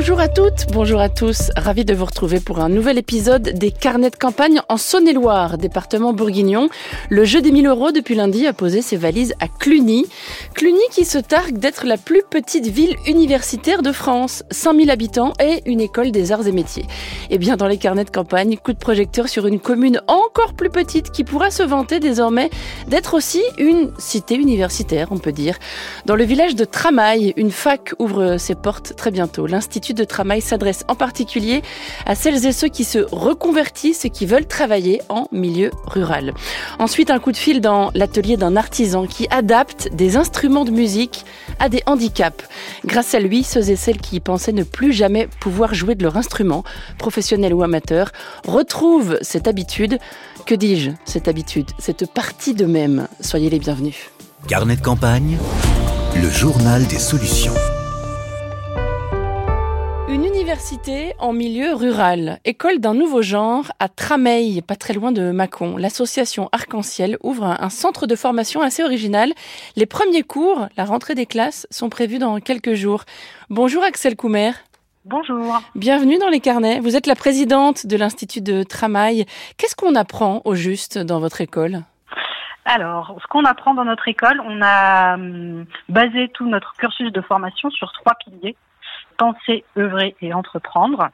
Bonjour à toutes, bonjour à tous. Ravi de vous retrouver pour un nouvel épisode des carnets de campagne en Saône-et-Loire, département bourguignon. Le jeu des 1000 euros depuis lundi a posé ses valises à Cluny. Cluny qui se targue d'être la plus petite ville universitaire de France, 5000 habitants et une école des arts et métiers. Et bien dans les carnets de campagne, coup de projecteur sur une commune encore plus petite qui pourra se vanter désormais d'être aussi une cité universitaire, on peut dire. Dans le village de Tramail, une fac ouvre ses portes très bientôt. L'Institut de travail s'adresse en particulier à celles et ceux qui se reconvertissent et qui veulent travailler en milieu rural. Ensuite, un coup de fil dans l'atelier d'un artisan qui adapte des instruments de musique à des handicaps. Grâce à lui, ceux et celles qui pensaient ne plus jamais pouvoir jouer de leur instrument, professionnel ou amateur, retrouvent cette habitude. Que dis-je, cette habitude, cette partie d'eux-mêmes? Soyez les bienvenus. Carnet de campagne, le journal des solutions. Université en milieu rural, école d'un nouveau genre à Trameil, pas très loin de Mâcon. L'association Arc-en-Ciel ouvre un, un centre de formation assez original. Les premiers cours, la rentrée des classes, sont prévus dans quelques jours. Bonjour Axel Coumer. Bonjour. Bienvenue dans les carnets. Vous êtes la présidente de l'Institut de Tramail. Qu'est-ce qu'on apprend au juste dans votre école? Alors, ce qu'on apprend dans notre école, on a hum, basé tout notre cursus de formation sur trois piliers penser, œuvrer et entreprendre.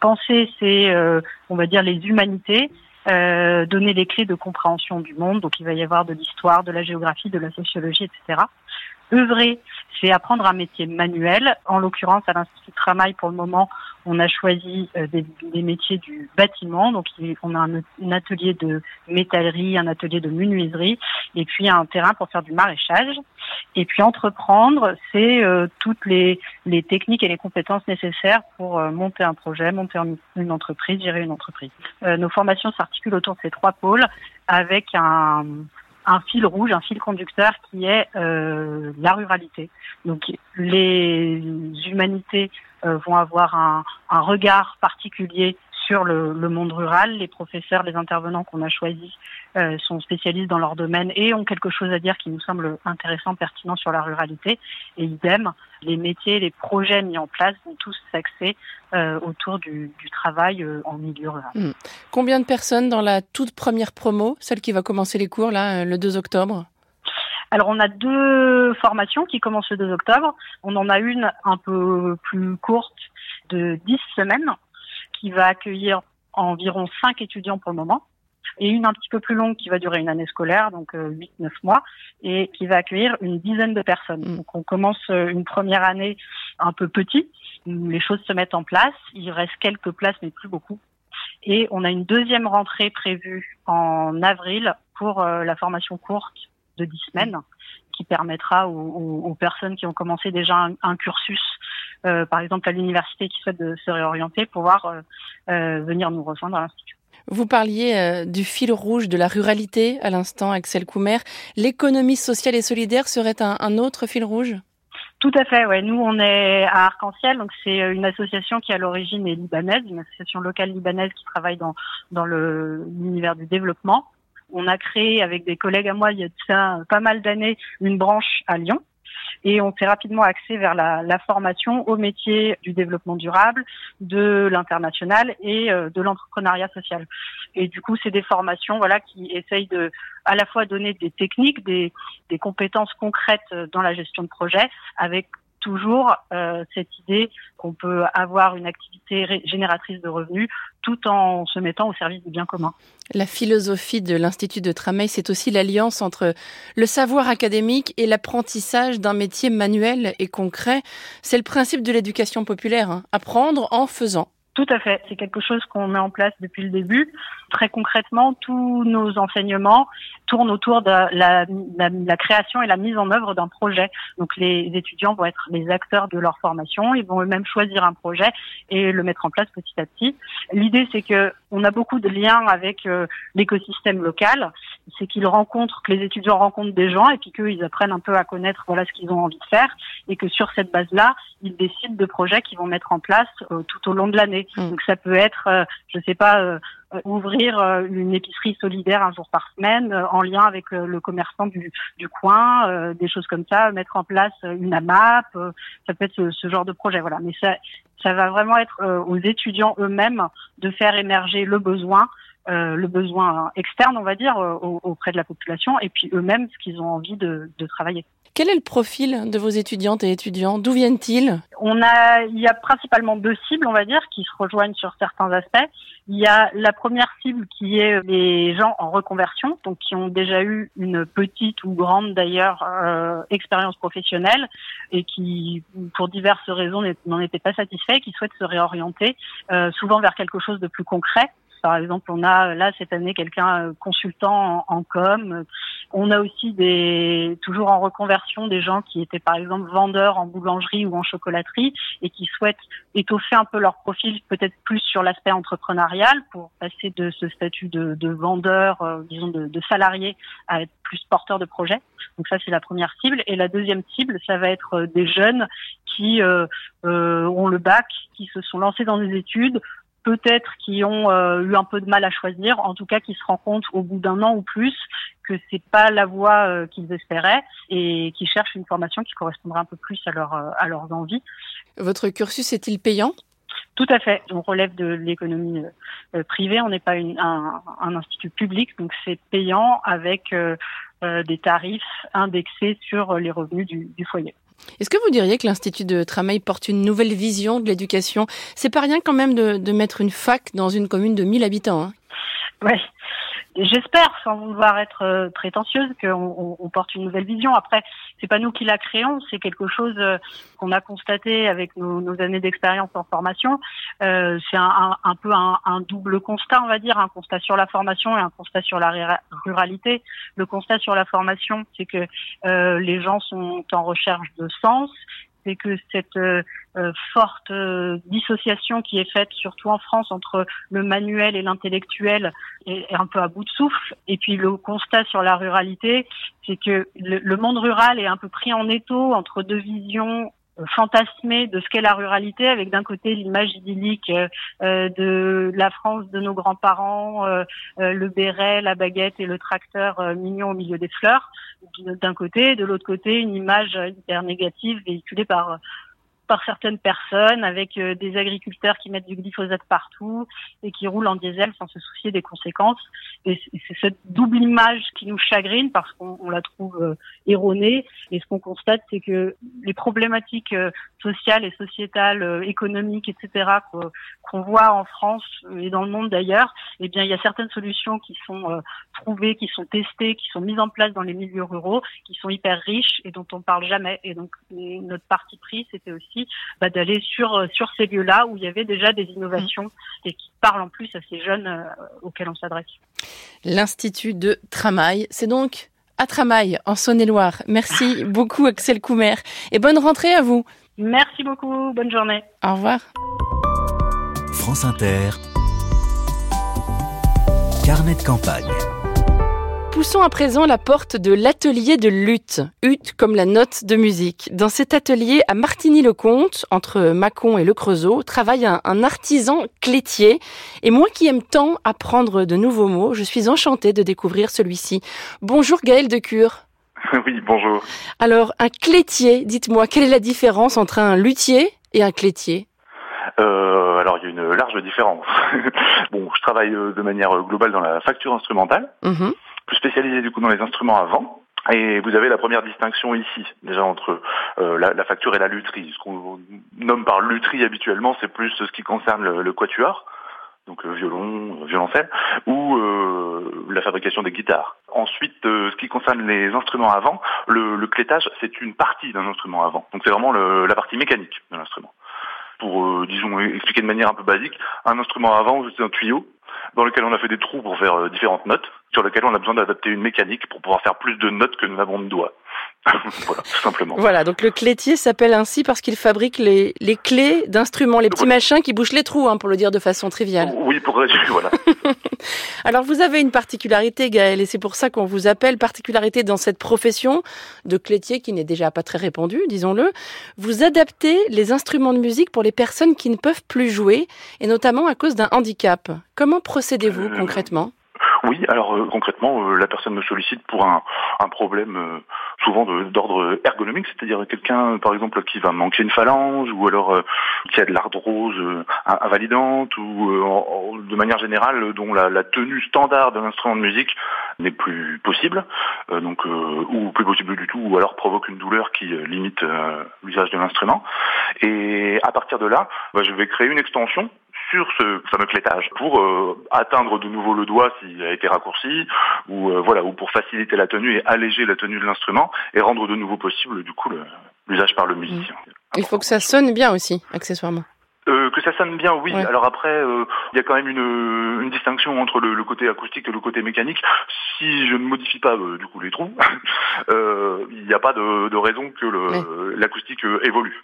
Penser, c'est, euh, on va dire, les humanités, euh, donner les clés de compréhension du monde. Donc, il va y avoir de l'histoire, de la géographie, de la sociologie, etc. Œuvrer, c'est apprendre un métier manuel. En l'occurrence, à l'Institut de Travail, pour le moment, on a choisi euh, des, métiers du bâtiment. Donc, on a un, atelier de métallerie, un atelier de menuiserie, et puis un terrain pour faire du maraîchage. Et puis, entreprendre, c'est euh, toutes les, techniques et les compétences nécessaires pour euh, monter un projet, monter une entreprise, gérer une entreprise. Euh, nos formations s'articulent autour de ces trois pôles avec un un fil rouge, un fil conducteur qui est euh, la ruralité. Donc les humanités euh, vont avoir un, regard particulier sur le, le, monde rural. Les professeurs, les intervenants qu'on a choisis euh, sont spécialistes dans leur domaine et ont quelque chose à dire qui nous semble intéressant, pertinent sur la ruralité. Et idem, les métiers, les projets mis en place vont tous s'axer euh, autour du, du travail euh, en milieu rural. Mmh. Combien de personnes dans la toute première promo, celle qui va commencer les cours là le 2 octobre? Alors on a deux formations qui commencent le 2 octobre. On en a une un peu plus courte de 10 semaines qui va accueillir environ 5 étudiants pour le moment et une un petit peu plus longue qui va durer une année scolaire, donc euh, 8-9 mois, et qui va accueillir une dizaine de personnes. Mmh. Donc on commence une première année un peu petit, où les choses se mettent en place, il reste quelques places mais plus beaucoup. Et on a une deuxième rentrée prévue en avril pour euh, la formation courte de 10 semaines qui permettra aux, aux, aux, personnes qui ont commencé déjà un, un cursus, euh, par exemple à l'université, qui souhaitent de se réorienter, pouvoir euh, euh, venir nous rejoindre à l'Institut. Vous parliez euh, du fil rouge de la ruralité à l'instant, Axel Coumer. L'économie sociale et solidaire serait un, autre fil rouge? Tout à fait, ouais. Nous, on est à Arc-en-Ciel, donc c'est une association qui à l'origine est libanaise, une association locale libanaise qui travaille dans dans l'univers du développement. On a créé avec des collègues à moi il y a ça pas mal d'années une branche à Lyon et on s'est rapidement axé vers la, formation au métier du développement durable, de l'international et euh, de l'entrepreneuriat social. Et du coup, c'est des formations voilà qui essayent de à la fois donner des techniques, des, des compétences concrètes dans la gestion de projet, avec toujours euh, cette idée qu'on peut avoir une activité génératrice de revenus tout en se mettant au service du bien commun. La philosophie de l'Institut de Trameil, c'est aussi l'alliance entre le savoir académique et l'apprentissage d'un métier manuel et concret. C'est le principe de l'éducation populaire, hein. apprendre en faisant. Tout à fait. C'est quelque chose qu'on met en place depuis le début. Très concrètement, tous nos enseignements tournent autour de la, la, la création et la mise en œuvre d'un projet. Donc les étudiants vont être les acteurs de leur formation. Ils vont eux-mêmes choisir un projet et le mettre en place petit à petit. L'idée, c'est que on a beaucoup de liens avec euh, l'écosystème local. C'est qu'ils rencontrent, que les étudiants rencontrent des gens et puis qu'ils apprennent un peu à connaître voilà ce qu'ils ont envie de faire et que sur cette base-là, ils décident de projets qu'ils vont mettre en place euh, tout au long de l'année. Mmh. Donc ça peut être, euh, je sais pas, ouvrir une épicerie solidaire un jour par semaine en lien avec le commerçant du, du coin, des choses comme ça, mettre en place une AMAP, ça peut être ce, ce genre de projet. Voilà, mais ça, ça va vraiment être aux étudiants eux-mêmes de faire émerger le besoin euh, le besoin externe, on va dire, euh, auprès de la population, et puis eux-mêmes ce qu'ils ont envie de, de, travailler. Quel est le profil de vos étudiantes et étudiants? D'où viennent-ils? On a, il y a principalement deux cibles, on va dire, qui se rejoignent sur certains aspects. Il y a la première cible qui est les gens en reconversion, donc qui ont déjà eu une petite ou grande d'ailleurs euh, expérience professionnelle et qui, pour diverses raisons, n'en étaient pas satisfaits, qui souhaitent se réorienter, euh, souvent vers quelque chose de plus concret par exemple, on a là cette année quelqu'un euh, consultant en, com. On a aussi des toujours en reconversion des gens qui étaient par exemple vendeurs en boulangerie ou en chocolaterie et qui souhaitent étoffer un peu leur profil peut-être plus sur l'aspect entrepreneurial pour passer de ce statut de, de vendeur, euh, disons de, de salarié, à être plus porteur de projet. Donc ça c'est la première cible et la deuxième cible ça va être euh, des jeunes qui euh, ont le bac, qui se sont lancés dans des études, peut-être qui ont euh, eu un peu de mal à choisir, en tout cas qui se rendent compte au bout d'un an ou plus que c'est pas la voie euh, qu'ils espéraient et qui cherchent une formation qui correspondra un peu plus à, leur, euh, à leurs envies. Votre cursus est-il payant? Tout à fait. On relève de l'économie privée. On n'est pas une, un, un, institut public, donc c'est payant avec des tarifs indexés sur les revenus du, du foyer. Est-ce que vous diriez que l'Institut de Tramail porte une nouvelle vision de l'éducation? C'est pas rien quand même de, de, mettre une fac dans une commune de 1000 habitants. Hein oui, J'espère, sans vouloir être euh, prétentieuse, qu'on on porte une nouvelle vision. Après, c'est pas nous qui la créons, c'est quelque chose euh, qu'on a constaté avec nos, nos années d'expérience en formation. Euh, c'est un, un, peu un, un, double constat, on va dire, un constat sur la formation et un constat sur la ruralité. Le constat sur la formation, c'est que euh, les gens sont en recherche de sens c'est que cette euh, forte euh, dissociation qui est faite, surtout en France, entre le manuel et l'intellectuel est, un peu à bout de souffle. Et puis le constat sur la ruralité, c'est que le, monde rural est un peu pris en étau entre deux visions fantasmé de ce qu'est la ruralité, avec d'un côté l'image idyllique euh, de la France de nos grands-parents, euh, euh, le béret, la baguette et le tracteur mignon au milieu des fleurs, d'un côté, de l'autre côté une image hyper négative véhiculée par par certaines personnes avec euh, des agriculteurs qui mettent du glyphosate partout et qui roulent en diesel sans se soucier des conséquences. Et c'est cette double image qui nous chagrine parce qu'on la trouve euh, erronée. Et ce qu'on constate, c'est que les problématiques euh, sociales et sociétales, économiques, etc., qu'on voit en France et dans le monde d'ailleurs, eh bien, il y a certaines solutions qui sont trouvées, qui sont testées, qui sont mises en place dans les milieux ruraux, qui sont hyper riches et dont on parle jamais. Et donc, notre parti pris, c'était aussi bah, d'aller sur euh, sur ces lieux-là où il y avait déjà des innovations et qui parlent en plus à ces jeunes euh, auxquels on s'adresse. L'Institut de Tramail, c'est donc à Tramail, en Saône-et-Loire. Merci beaucoup, Axel Coumer, et bonne rentrée à vous. Merci beaucoup, bonne journée. Au revoir. France Inter, carnet de campagne. Poussons à présent la porte de l'atelier de lutte, lutte comme la note de musique. Dans cet atelier à Martigny-le-Comte, entre Mâcon et Le Creusot, travaille un, artisan clétier. Et moi qui aime tant apprendre de nouveaux mots, je suis enchantée de découvrir celui-ci. Bonjour Gaël Decure. Oui, bonjour. Alors, un clétier, dites-moi, quelle est la différence entre un luthier et un clétier? Euh, alors il y a une large différence. bon, je travaille euh, de manière globale dans la facture instrumentale. Mm-hmm plus spécialisé du coup dans les instruments à vent. Et vous avez la première distinction ici, déjà entre euh, la, la, facture et la lutherie. Ce qu'on nomme par lutherie habituellement, c'est plus ce qui concerne le, le quatuor, donc le violon, violoncelle, ou euh, la fabrication des guitares. Ensuite, euh, ce qui concerne les instruments à vent, le, le clétage, c'est une partie d'un instrument à vent. Donc c'est vraiment le, la partie mécanique de l'instrument. Pour, euh, disons, expliquer de manière un peu basique, un instrument à vent, c'est un tuyau dans lequel on a fait des trous pour faire euh, différentes notes, sur lequel on a besoin d'adapter une mécanique pour pouvoir faire plus de notes que nous n'avons de doigts. voilà, tout simplement. Voilà, donc le clétier s'appelle ainsi parce qu'il fabrique les, les clés d'instruments, les petits machins qui bouchent les trous, hein, pour le dire de façon triviale. Oui, pour résumer, voilà. Alors vous avez une particularité, Gaël, et c'est pour ça qu'on vous appelle particularité dans cette profession de clétier qui n'est déjà pas très répandue, disons-le. Vous adaptez les instruments de musique pour les personnes qui ne peuvent plus jouer, et notamment à cause d'un handicap. Comment procédez-vous euh, concrètement? Oui, alors euh, concrètement, euh, la personne me sollicite pour un, un problème euh, souvent d'ordre ergonomique, c'est-à-dire quelqu'un, par exemple, qui va manquer une phalange, ou alors qui a de l'arthrose invalidante, ou de manière générale, dont la, la tenue standard d'un instrument de musique n'est plus possible, donc ou plus possible du tout, ou alors provoque une douleur qui limite l'usage de l'instrument. Et à partir de là, bah, je vais créer une extension sur ce fameux clétage pour euh, atteindre de nouveau le doigt s'il a été raccourci ou euh, voilà ou pour faciliter la tenue et alléger la tenue de l'instrument et rendre de nouveau possible du coup l'usage par le musicien. Il faut que ça sonne bien aussi accessoirement. Euh, que ça sonne bien, oui. Alors après, il y a quand même une, une distinction entre le, côté acoustique et le côté mécanique. Si je ne modifie pas du coup les trous, il n'y a pas de, de raison que l'acoustique évolue.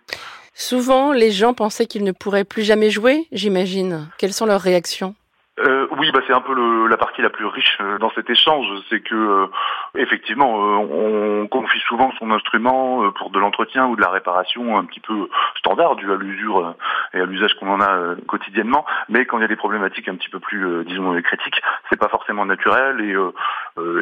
Souvent, les gens pensaient qu'ils ne pourraient plus jamais jouer, j'imagine. Quelles sont leurs réactions? Euh, oui, bah c'est un peu la partie la plus riche euh, dans cet échange, c'est que euh, effectivement, on confie souvent son instrument pour de l'entretien ou de la réparation un petit peu standard dû à l'usure et à l'usage qu'on en a quotidiennement. Mais quand il y a des problématiques un petit peu plus, disons, critiques, c'est pas forcément naturel et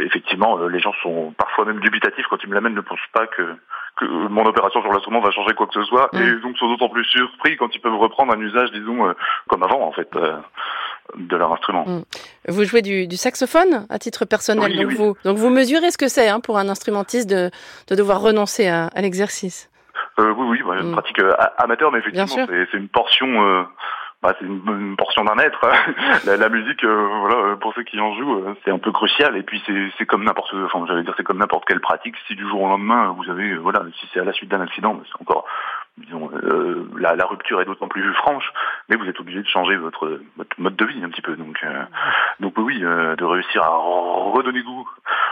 effectivement, les gens sont parfois même dubitatifs quand ils me l'amènent, ne pensent pas que que mon opération sur l'instrument va changer quoi que ce soit, mm. et donc sont d'autant plus surpris quand ils peuvent reprendre un usage, disons, euh, comme avant en fait, euh, de leur instrument. Mm. Vous jouez du, du, saxophone à titre personnel, donc, Vous, donc vous mesurez ce que c'est hein, pour un instrumentiste de, de devoir renoncer à, à l'exercice. Euh, oui, oui, bah, une pratique amateur, mais effectivement, c'est une portion bah, c'est une, portion d'un être. la, la, musique, euh, voilà, euh, pour ceux qui en jouent, euh, c'est un peu crucial. Et puis c'est comme n'importe, enfin, j'allais dire, c'est comme n'importe quelle pratique. Si du jour au lendemain, vous avez, voilà, si c'est à la suite d'un accident, c'est encore, disons, la, la, rupture est d'autant plus franche. Mais vous êtes obligé de changer votre, votre mode de vie un petit peu. Donc, donc oui, de réussir à redonner goût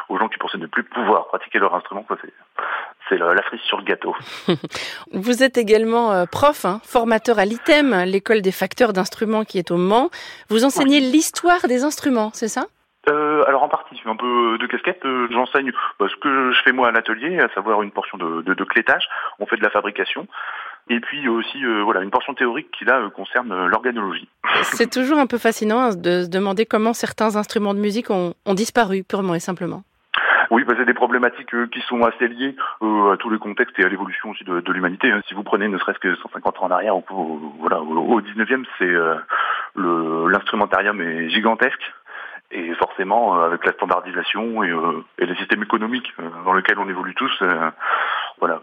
aux gens qui pensaient ne plus pouvoir pratiquer leur instrument, ça c'est c'est la frise sur le gâteau. Vous êtes également euh, prof, hein, formateur à l'ITEM, l'école des facteurs d'instruments qui est au Mans. Vous enseignez l'histoire des instruments, c'est ça? Euh, alors en partie, un peu de casquette. Euh, j'enseigne ce que je fais moi à l'atelier, à savoir une portion de, de, clétage. On fait de la fabrication. Et puis aussi voilà une portion théorique qui là concerne l'organologie. C'est toujours un peu fascinant hein, de se demander comment certains instruments de musique ont disparu purement et simplement. Oui, bah, c'est des problématiques euh, qui sont assez liées euh, à tous les contextes et à l'évolution aussi de, l'humanité. Hein. Si vous prenez ne serait-ce que 150 ans en arrière, voilà, au, 19e, c'est euh, l'instrumentarium est gigantesque. Et forcément, avec la standardisation et, et les systèmes économiques dans lesquels on évolue tous, voilà,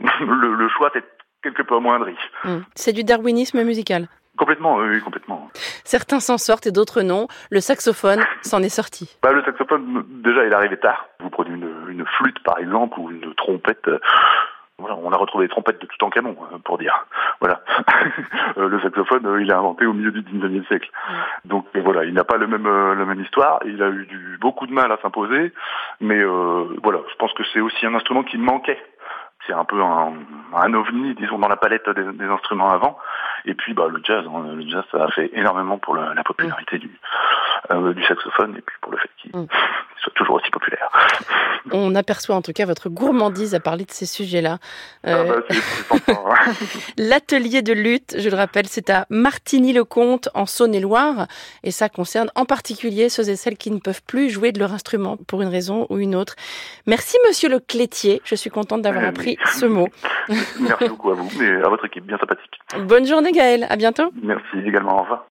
le, le choix est quelque peu amoindri. Mmh. C'est du darwinisme musical. Complètement, oui, complètement. Certains s'en sortent et d'autres non. Le saxophone s'en est sorti. Bah, le saxophone, déjà, il est arrivé tard. Vous prenez une, une flûte, par exemple, ou une trompette. Euh, voilà, on a retrouvé des trompettes de tout en canon, euh, pour dire. Voilà. Euh, le saxophone, il est inventé au milieu du 19e siècle. Donc voilà, il n'a pas le même, la même histoire. Il a eu du, beaucoup de mal à s'imposer. Mais voilà, je pense que c'est aussi un instrument qui manquait c'est un peu un, un, ovni, disons, dans la palette des, des instruments avant. Et puis, bah, le jazz, hein, le jazz, ça a fait énormément pour la, la popularité du, euh, du saxophone et puis pour le fait qu'il mm. soit toujours aussi. On aperçoit en tout cas votre gourmandise à parler de ces sujets-là. Euh... Ah bah, hein. L'atelier de lutte, je le rappelle, c'est à Martigny-le-Comte en Saône-et-Loire et ça concerne en particulier ceux et celles qui ne peuvent plus jouer de leur instrument pour une raison ou une autre. Merci Monsieur le Clétier, je suis contente d'avoir appris ce mot. Merci beaucoup à vous et à votre équipe, bien sympathique. Bonne journée Gaël, à bientôt. Merci également, au revoir.